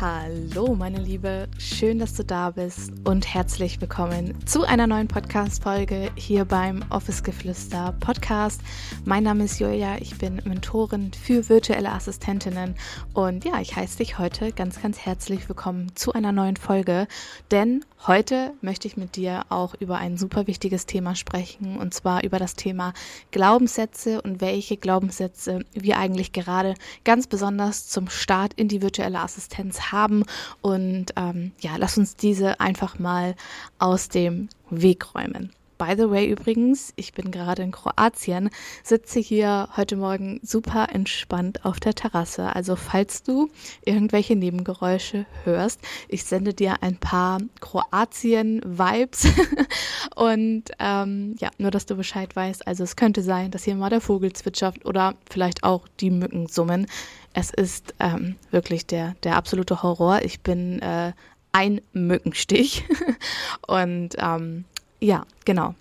Hallo, meine Liebe, schön, dass du da bist und herzlich willkommen zu einer neuen Podcast-Folge hier beim Office Geflüster Podcast. Mein Name ist Julia, ich bin Mentorin für virtuelle Assistentinnen und ja, ich heiße dich heute ganz, ganz herzlich willkommen zu einer neuen Folge, denn heute möchte ich mit dir auch über ein super wichtiges Thema sprechen und zwar über das Thema Glaubenssätze und welche Glaubenssätze wir eigentlich gerade ganz besonders zum Start in die virtuelle Assistenz haben. Und ähm, ja, lass uns diese einfach mal aus dem Weg räumen. By the way übrigens, ich bin gerade in Kroatien, sitze hier heute Morgen super entspannt auf der Terrasse. Also falls du irgendwelche Nebengeräusche hörst, ich sende dir ein paar Kroatien-Vibes. Und ähm, ja, nur dass du Bescheid weißt. Also es könnte sein, dass hier mal der Vogel zwitschert oder vielleicht auch die Mücken summen. Es ist ähm, wirklich der, der absolute Horror. Ich bin äh, ein Mückenstich. Und ähm, ja, genau.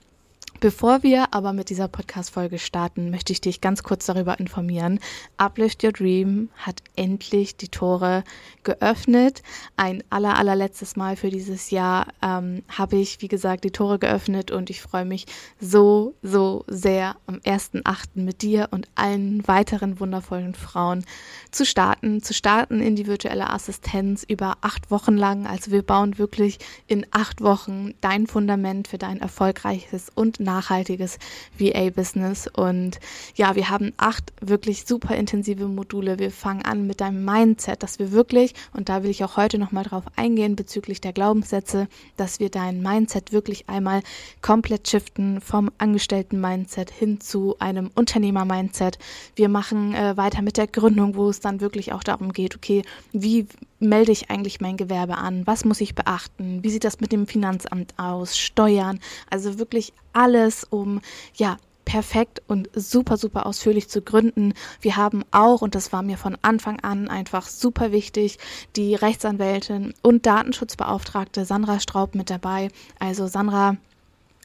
Bevor wir aber mit dieser Podcast-Folge starten, möchte ich dich ganz kurz darüber informieren. Uplift Your Dream hat endlich die Tore geöffnet. Ein aller, allerletztes Mal für dieses Jahr ähm, habe ich, wie gesagt, die Tore geöffnet und ich freue mich so, so sehr am 1.8. mit dir und allen weiteren wundervollen Frauen zu starten, zu starten in die virtuelle Assistenz über acht Wochen lang. Also wir bauen wirklich in acht Wochen dein Fundament für dein erfolgreiches und nachhaltiges VA-Business. Und ja, wir haben acht wirklich super intensive Module. Wir fangen an mit deinem Mindset, dass wir wirklich, und da will ich auch heute nochmal drauf eingehen bezüglich der Glaubenssätze, dass wir dein Mindset wirklich einmal komplett shiften vom Angestellten-Mindset hin zu einem Unternehmer-Mindset. Wir machen äh, weiter mit der Gründung, wo es dann wirklich auch darum geht, okay, wie melde ich eigentlich mein Gewerbe an? Was muss ich beachten? Wie sieht das mit dem Finanzamt aus? Steuern? Also wirklich alles, um ja perfekt und super, super ausführlich zu gründen. Wir haben auch, und das war mir von Anfang an einfach super wichtig, die Rechtsanwältin und Datenschutzbeauftragte Sandra Straub mit dabei. Also Sandra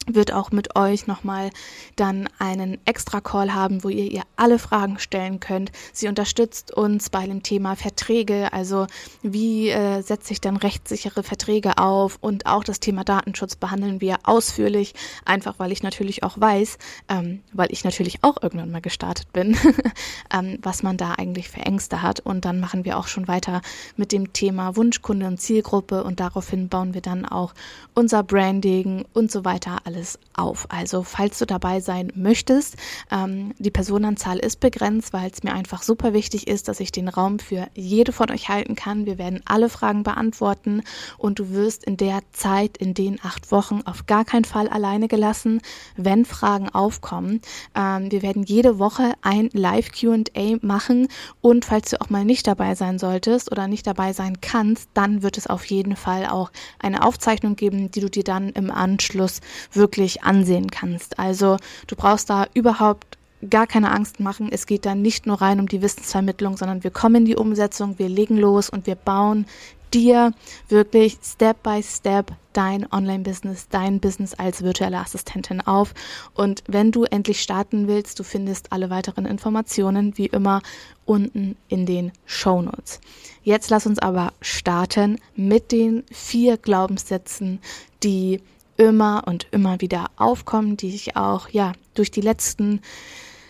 wird auch mit euch nochmal dann einen extra Call haben, wo ihr ihr alle Fragen stellen könnt. Sie unterstützt uns bei dem Thema Verträge, also wie äh, setze ich dann rechtssichere Verträge auf und auch das Thema Datenschutz behandeln wir ausführlich, einfach weil ich natürlich auch weiß, ähm, weil ich natürlich auch irgendwann mal gestartet bin, ähm, was man da eigentlich für Ängste hat. Und dann machen wir auch schon weiter mit dem Thema Wunschkunde und Zielgruppe und daraufhin bauen wir dann auch unser Branding und so weiter alles auf. Also falls du dabei sein möchtest, ähm, die Personenzahl ist begrenzt, weil es mir einfach super wichtig ist, dass ich den Raum für jede von euch halten kann. Wir werden alle Fragen beantworten und du wirst in der Zeit, in den acht Wochen, auf gar keinen Fall alleine gelassen, wenn Fragen aufkommen. Ähm, wir werden jede Woche ein Live QA machen und falls du auch mal nicht dabei sein solltest oder nicht dabei sein kannst, dann wird es auf jeden Fall auch eine Aufzeichnung geben, die du dir dann im Anschluss wirklich wirklich ansehen kannst. Also du brauchst da überhaupt gar keine Angst machen. Es geht da nicht nur rein um die Wissensvermittlung, sondern wir kommen in die Umsetzung, wir legen los und wir bauen dir wirklich Step by Step dein Online-Business, dein Business als virtuelle Assistentin auf. Und wenn du endlich starten willst, du findest alle weiteren Informationen wie immer unten in den Show Notes. Jetzt lass uns aber starten mit den vier Glaubenssätzen, die immer und immer wieder aufkommen, die ich auch ja durch die letzten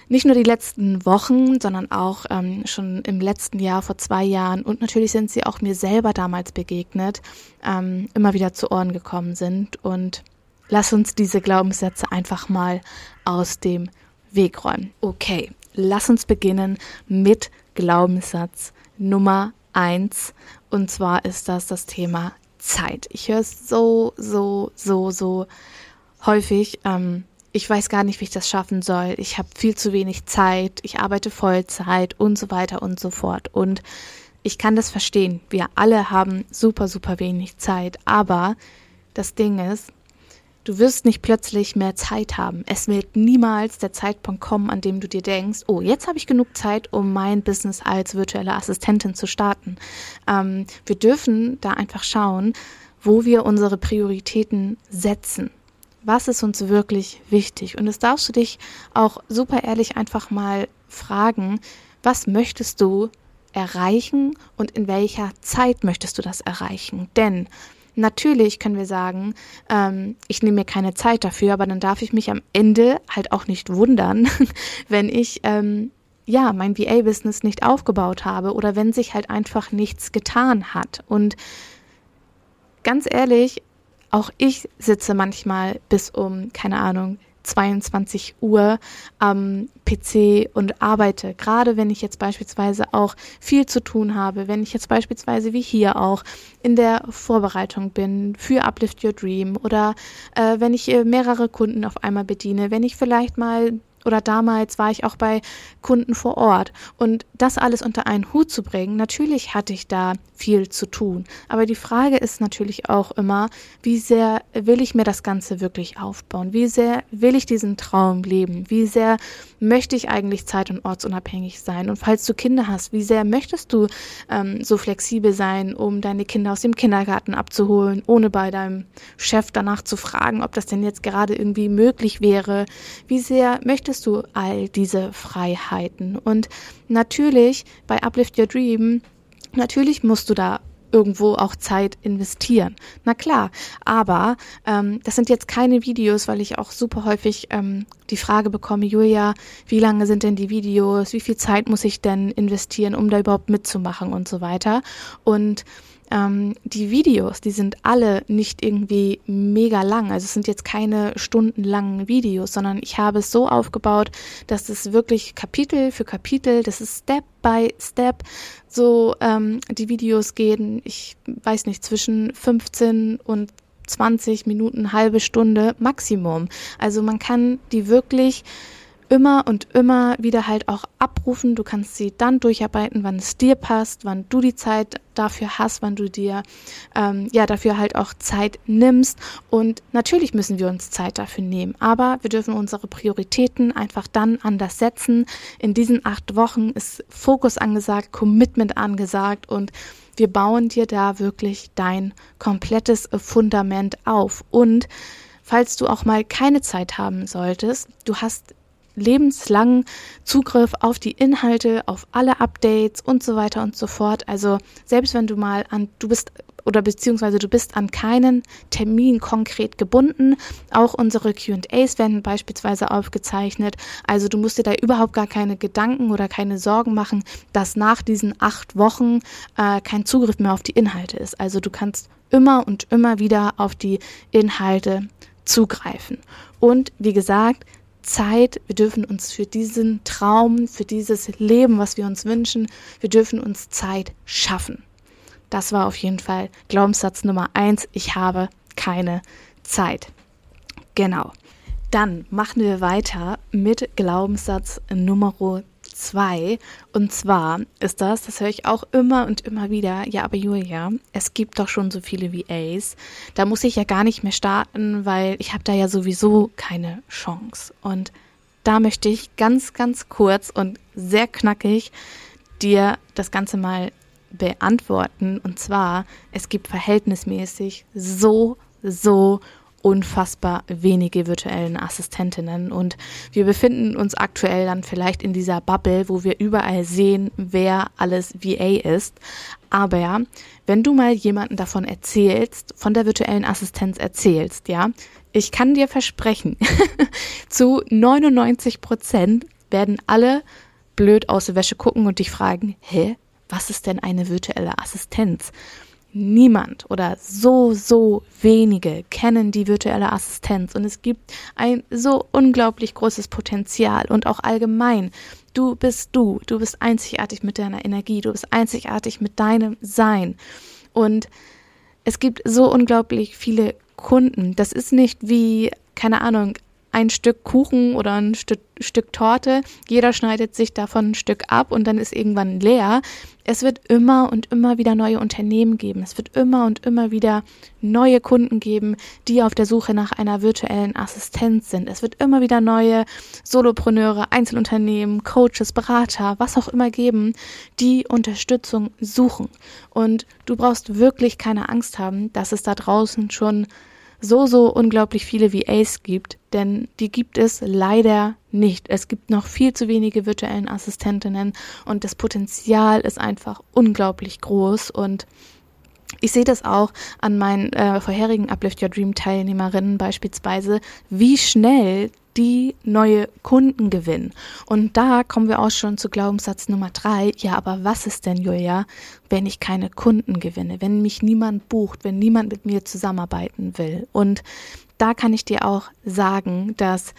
nicht nur die letzten Wochen, sondern auch ähm, schon im letzten Jahr, vor zwei Jahren und natürlich sind sie auch mir selber damals begegnet, ähm, immer wieder zu Ohren gekommen sind. Und lass uns diese Glaubenssätze einfach mal aus dem Weg räumen. Okay, lass uns beginnen mit Glaubenssatz Nummer eins. Und zwar ist das das Thema Zeit. Ich höre es so, so, so, so häufig. Ähm, ich weiß gar nicht, wie ich das schaffen soll. Ich habe viel zu wenig Zeit. Ich arbeite Vollzeit und so weiter und so fort. Und ich kann das verstehen. Wir alle haben super, super wenig Zeit. Aber das Ding ist, Du wirst nicht plötzlich mehr Zeit haben. Es wird niemals der Zeitpunkt kommen, an dem du dir denkst, oh, jetzt habe ich genug Zeit, um mein Business als virtuelle Assistentin zu starten. Ähm, wir dürfen da einfach schauen, wo wir unsere Prioritäten setzen. Was ist uns wirklich wichtig? Und das darfst du dich auch super ehrlich einfach mal fragen, was möchtest du erreichen und in welcher Zeit möchtest du das erreichen? Denn Natürlich können wir sagen, ähm, ich nehme mir keine Zeit dafür, aber dann darf ich mich am Ende halt auch nicht wundern, wenn ich ähm, ja mein VA-Business nicht aufgebaut habe oder wenn sich halt einfach nichts getan hat. Und ganz ehrlich, auch ich sitze manchmal bis um, keine Ahnung, 22 Uhr am PC und arbeite. Gerade wenn ich jetzt beispielsweise auch viel zu tun habe, wenn ich jetzt beispielsweise wie hier auch in der Vorbereitung bin für Uplift Your Dream oder äh, wenn ich äh, mehrere Kunden auf einmal bediene, wenn ich vielleicht mal oder damals war ich auch bei Kunden vor Ort. Und das alles unter einen Hut zu bringen, natürlich hatte ich da viel zu tun. Aber die Frage ist natürlich auch immer, wie sehr will ich mir das Ganze wirklich aufbauen? Wie sehr will ich diesen Traum leben? Wie sehr möchte ich eigentlich zeit- und ortsunabhängig sein? Und falls du Kinder hast, wie sehr möchtest du ähm, so flexibel sein, um deine Kinder aus dem Kindergarten abzuholen, ohne bei deinem Chef danach zu fragen, ob das denn jetzt gerade irgendwie möglich wäre? Wie sehr möchtest du all diese Freiheiten? Und natürlich bei Uplift Your Dream Natürlich musst du da irgendwo auch Zeit investieren. Na klar, aber ähm, das sind jetzt keine Videos, weil ich auch super häufig ähm, die Frage bekomme, Julia, wie lange sind denn die Videos, wie viel Zeit muss ich denn investieren, um da überhaupt mitzumachen und so weiter. Und ähm, die Videos, die sind alle nicht irgendwie mega lang. Also es sind jetzt keine stundenlangen Videos, sondern ich habe es so aufgebaut, dass es wirklich Kapitel für Kapitel, das ist Step by Step, so ähm, die Videos gehen, ich weiß nicht, zwischen 15 und 20 Minuten, halbe Stunde Maximum. Also man kann die wirklich immer und immer wieder halt auch abrufen. Du kannst sie dann durcharbeiten, wann es dir passt, wann du die Zeit dafür hast, wann du dir ähm, ja dafür halt auch Zeit nimmst. Und natürlich müssen wir uns Zeit dafür nehmen, aber wir dürfen unsere Prioritäten einfach dann anders setzen. In diesen acht Wochen ist Fokus angesagt, Commitment angesagt und wir bauen dir da wirklich dein komplettes Fundament auf. Und falls du auch mal keine Zeit haben solltest, du hast lebenslangen Zugriff auf die Inhalte, auf alle Updates und so weiter und so fort. Also selbst wenn du mal an, du bist oder beziehungsweise du bist an keinen Termin konkret gebunden. Auch unsere QAs werden beispielsweise aufgezeichnet. Also du musst dir da überhaupt gar keine Gedanken oder keine Sorgen machen, dass nach diesen acht Wochen äh, kein Zugriff mehr auf die Inhalte ist. Also du kannst immer und immer wieder auf die Inhalte zugreifen. Und wie gesagt, Zeit, wir dürfen uns für diesen Traum, für dieses Leben, was wir uns wünschen, wir dürfen uns Zeit schaffen. Das war auf jeden Fall Glaubenssatz Nummer eins. Ich habe keine Zeit. Genau. Dann machen wir weiter mit Glaubenssatz Nummer 2. Und zwar ist das, das höre ich auch immer und immer wieder, ja, aber Julia, es gibt doch schon so viele VAs. Da muss ich ja gar nicht mehr starten, weil ich habe da ja sowieso keine Chance. Und da möchte ich ganz, ganz kurz und sehr knackig dir das Ganze mal beantworten. Und zwar, es gibt verhältnismäßig so, so unfassbar wenige virtuellen Assistentinnen und wir befinden uns aktuell dann vielleicht in dieser Bubble, wo wir überall sehen, wer alles VA ist. Aber wenn du mal jemanden davon erzählst, von der virtuellen Assistenz erzählst, ja, ich kann dir versprechen, zu 99 Prozent werden alle blöd aus der Wäsche gucken und dich fragen, hä, was ist denn eine virtuelle Assistenz? Niemand oder so, so wenige kennen die virtuelle Assistenz und es gibt ein so unglaublich großes Potenzial und auch allgemein. Du bist du, du bist einzigartig mit deiner Energie, du bist einzigartig mit deinem Sein und es gibt so unglaublich viele Kunden. Das ist nicht wie, keine Ahnung, ein Stück Kuchen oder ein Stück, Stück Torte. Jeder schneidet sich davon ein Stück ab und dann ist irgendwann leer. Es wird immer und immer wieder neue Unternehmen geben. Es wird immer und immer wieder neue Kunden geben, die auf der Suche nach einer virtuellen Assistenz sind. Es wird immer wieder neue Solopreneure, Einzelunternehmen, Coaches, Berater, was auch immer geben, die Unterstützung suchen. Und du brauchst wirklich keine Angst haben, dass es da draußen schon so, so unglaublich viele VAs gibt, denn die gibt es leider nicht. Es gibt noch viel zu wenige virtuellen Assistentinnen und das Potenzial ist einfach unglaublich groß und ich sehe das auch an meinen äh, vorherigen Uplift Your Dream Teilnehmerinnen beispielsweise, wie schnell die neue Kunden gewinnen. Und da kommen wir auch schon zu Glaubenssatz Nummer drei. Ja, aber was ist denn, Julia, wenn ich keine Kunden gewinne, wenn mich niemand bucht, wenn niemand mit mir zusammenarbeiten will? Und da kann ich dir auch sagen, dass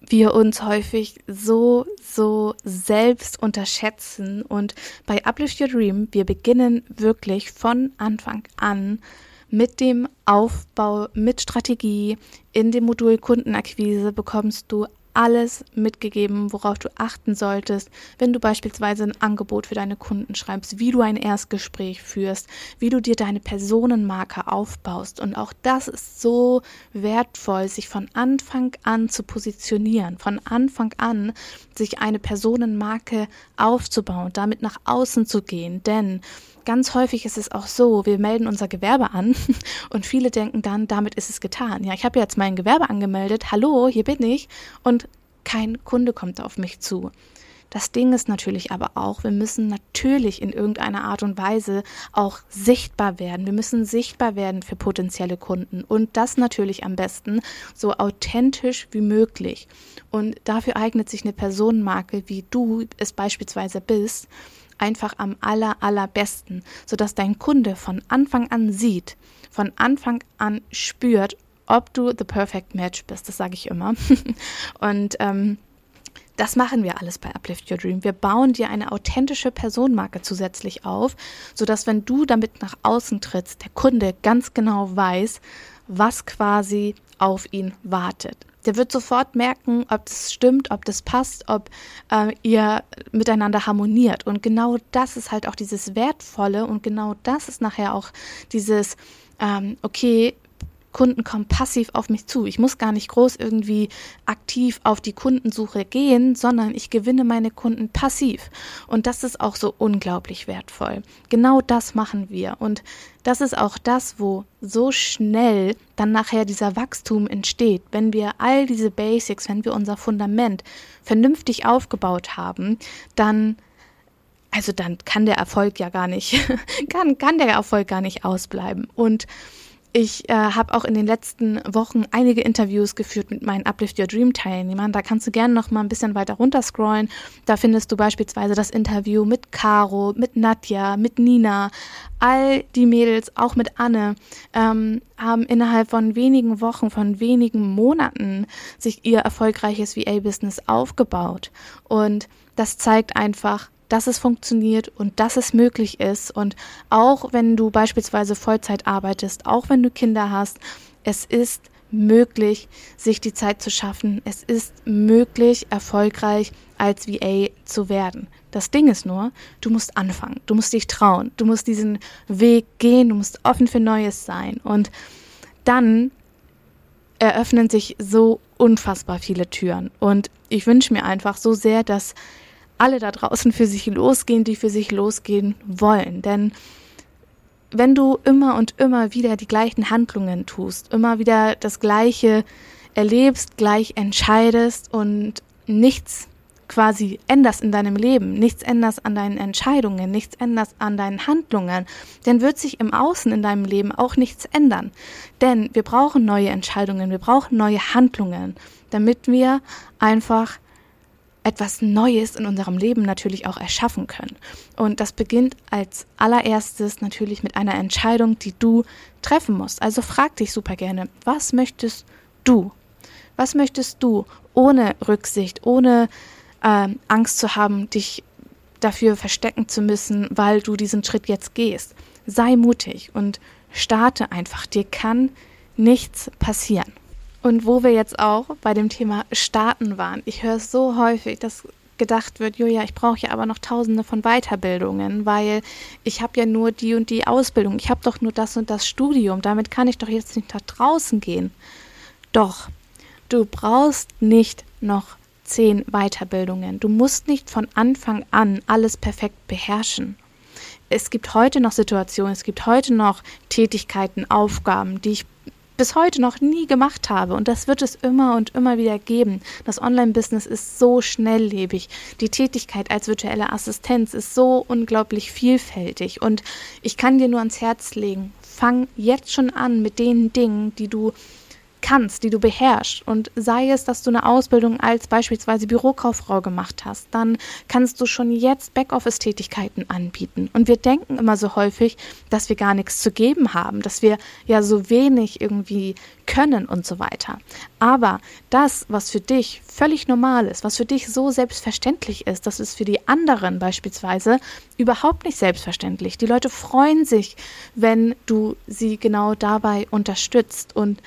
wir uns häufig so, so selbst unterschätzen. Und bei Uplift Your Dream, wir beginnen wirklich von Anfang an mit dem Aufbau, mit Strategie. In dem Modul Kundenakquise bekommst du alles mitgegeben, worauf du achten solltest, wenn du beispielsweise ein Angebot für deine Kunden schreibst, wie du ein Erstgespräch führst, wie du dir deine Personenmarke aufbaust. Und auch das ist so wertvoll, sich von Anfang an zu positionieren, von Anfang an sich eine Personenmarke aufzubauen, damit nach außen zu gehen. Denn ganz häufig ist es auch so, wir melden unser Gewerbe an und viele denken dann, damit ist es getan. Ja, ich habe jetzt mein Gewerbe angemeldet, hallo, hier bin ich und kein Kunde kommt auf mich zu. Das Ding ist natürlich aber auch, wir müssen natürlich in irgendeiner Art und Weise auch sichtbar werden. Wir müssen sichtbar werden für potenzielle Kunden und das natürlich am besten so authentisch wie möglich. Und dafür eignet sich eine Personenmarke, wie du es beispielsweise bist, einfach am aller, allerbesten, sodass dein Kunde von Anfang an sieht, von Anfang an spürt, ob du the perfect match bist. Das sage ich immer. Und ähm, das machen wir alles bei Uplift Your Dream. Wir bauen dir eine authentische Personenmarke zusätzlich auf, sodass wenn du damit nach außen trittst, der Kunde ganz genau weiß, was quasi auf ihn wartet. Der wird sofort merken, ob das stimmt, ob das passt, ob äh, ihr miteinander harmoniert. Und genau das ist halt auch dieses Wertvolle und genau das ist nachher auch dieses, ähm, okay, Kunden kommen passiv auf mich zu. Ich muss gar nicht groß irgendwie aktiv auf die Kundensuche gehen, sondern ich gewinne meine Kunden passiv. Und das ist auch so unglaublich wertvoll. Genau das machen wir. Und das ist auch das, wo so schnell dann nachher dieser Wachstum entsteht. Wenn wir all diese Basics, wenn wir unser Fundament vernünftig aufgebaut haben, dann also dann kann der Erfolg ja gar nicht, kann, kann der Erfolg gar nicht ausbleiben. Und ich äh, habe auch in den letzten Wochen einige Interviews geführt mit meinen Uplift Your Dream Teilnehmern. Da kannst du gerne noch mal ein bisschen weiter runterscrollen. Da findest du beispielsweise das Interview mit Caro, mit Nadja, mit Nina. All die Mädels, auch mit Anne, ähm, haben innerhalb von wenigen Wochen, von wenigen Monaten sich ihr erfolgreiches VA-Business aufgebaut. Und das zeigt einfach, dass es funktioniert und dass es möglich ist. Und auch wenn du beispielsweise Vollzeit arbeitest, auch wenn du Kinder hast, es ist möglich, sich die Zeit zu schaffen. Es ist möglich, erfolgreich als VA zu werden. Das Ding ist nur, du musst anfangen, du musst dich trauen, du musst diesen Weg gehen, du musst offen für Neues sein. Und dann eröffnen sich so unfassbar viele Türen. Und ich wünsche mir einfach so sehr, dass alle da draußen für sich losgehen, die für sich losgehen wollen. Denn wenn du immer und immer wieder die gleichen Handlungen tust, immer wieder das Gleiche erlebst, gleich entscheidest und nichts quasi änderst in deinem Leben, nichts änderst an deinen Entscheidungen, nichts änderst an deinen Handlungen, dann wird sich im Außen in deinem Leben auch nichts ändern. Denn wir brauchen neue Entscheidungen, wir brauchen neue Handlungen, damit wir einfach etwas Neues in unserem Leben natürlich auch erschaffen können. Und das beginnt als allererstes natürlich mit einer Entscheidung, die du treffen musst. Also frag dich super gerne, was möchtest du? Was möchtest du ohne Rücksicht, ohne äh, Angst zu haben, dich dafür verstecken zu müssen, weil du diesen Schritt jetzt gehst? Sei mutig und starte einfach. Dir kann nichts passieren. Und wo wir jetzt auch bei dem Thema Starten waren. Ich höre es so häufig, dass gedacht wird, Julia, ich brauche ja aber noch tausende von Weiterbildungen, weil ich habe ja nur die und die Ausbildung, ich habe doch nur das und das Studium, damit kann ich doch jetzt nicht nach draußen gehen. Doch, du brauchst nicht noch zehn Weiterbildungen. Du musst nicht von Anfang an alles perfekt beherrschen. Es gibt heute noch Situationen, es gibt heute noch Tätigkeiten, Aufgaben, die ich bis heute noch nie gemacht habe. Und das wird es immer und immer wieder geben. Das Online-Business ist so schnelllebig. Die Tätigkeit als virtuelle Assistenz ist so unglaublich vielfältig. Und ich kann dir nur ans Herz legen, fang jetzt schon an mit den Dingen, die du kannst, die du beherrschst und sei es, dass du eine Ausbildung als beispielsweise Bürokauffrau gemacht hast, dann kannst du schon jetzt Backoffice-Tätigkeiten anbieten. Und wir denken immer so häufig, dass wir gar nichts zu geben haben, dass wir ja so wenig irgendwie können und so weiter. Aber das, was für dich völlig normal ist, was für dich so selbstverständlich ist, das ist für die anderen beispielsweise überhaupt nicht selbstverständlich. Die Leute freuen sich, wenn du sie genau dabei unterstützt und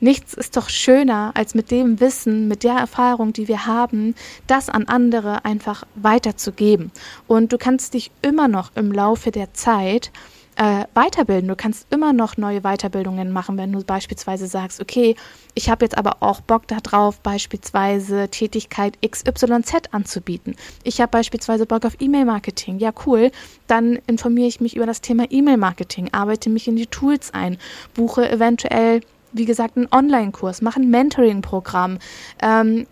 Nichts ist doch schöner, als mit dem Wissen, mit der Erfahrung, die wir haben, das an andere einfach weiterzugeben. Und du kannst dich immer noch im Laufe der Zeit äh, weiterbilden. Du kannst immer noch neue Weiterbildungen machen, wenn du beispielsweise sagst, okay, ich habe jetzt aber auch Bock darauf, beispielsweise Tätigkeit XYZ anzubieten. Ich habe beispielsweise Bock auf E-Mail-Marketing. Ja, cool. Dann informiere ich mich über das Thema E-Mail-Marketing, arbeite mich in die Tools ein, buche eventuell wie gesagt, einen Online-Kurs, mach ein Mentoring-Programm, ähm,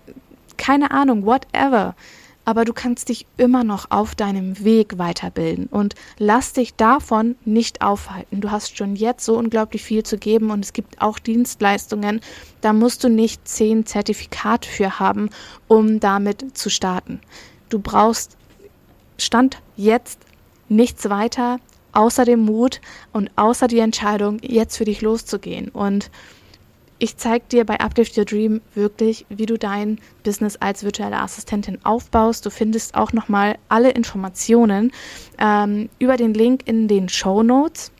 keine Ahnung, whatever. Aber du kannst dich immer noch auf deinem Weg weiterbilden und lass dich davon nicht aufhalten. Du hast schon jetzt so unglaublich viel zu geben und es gibt auch Dienstleistungen, da musst du nicht zehn Zertifikate für haben, um damit zu starten. Du brauchst Stand jetzt nichts weiter außer dem Mut und außer die Entscheidung, jetzt für dich loszugehen. Und ich zeige dir bei Uplift Your Dream wirklich, wie du dein Business als virtuelle Assistentin aufbaust. Du findest auch nochmal alle Informationen ähm, über den Link in den Show Notes.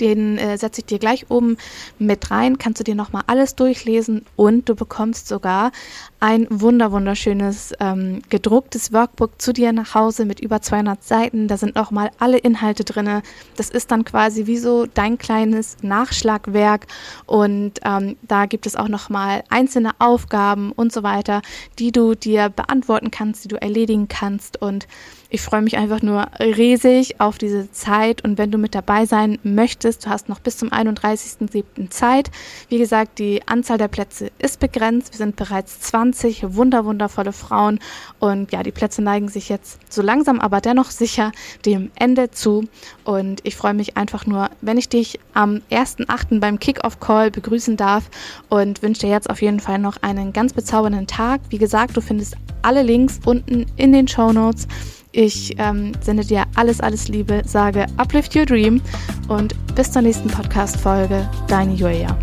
Den äh, setze ich dir gleich oben mit rein, kannst du dir nochmal alles durchlesen und du bekommst sogar ein wunder wunderschönes ähm, gedrucktes Workbook zu dir nach Hause mit über 200 Seiten. Da sind nochmal alle Inhalte drin. Das ist dann quasi wie so dein kleines Nachschlagwerk und ähm, da gibt es auch nochmal einzelne Aufgaben und so weiter, die du dir beantworten kannst, die du erledigen kannst und ich freue mich einfach nur riesig auf diese Zeit und wenn du mit dabei sein möchtest, du hast noch bis zum 31.07. Zeit. Wie gesagt, die Anzahl der Plätze ist begrenzt. Wir sind bereits 20 wunder wundervolle Frauen und ja, die Plätze neigen sich jetzt so langsam, aber dennoch sicher dem Ende zu und ich freue mich einfach nur, wenn ich dich am 1.08. beim Kick-Off-Call begrüßen darf und wünsche dir jetzt auf jeden Fall noch einen ganz bezaubernden Tag. Wie gesagt, du findest alle Links unten in den Show Notes. Ich ähm, sende dir alles, alles Liebe, sage Uplift Your Dream und bis zur nächsten Podcast-Folge. Deine Julia.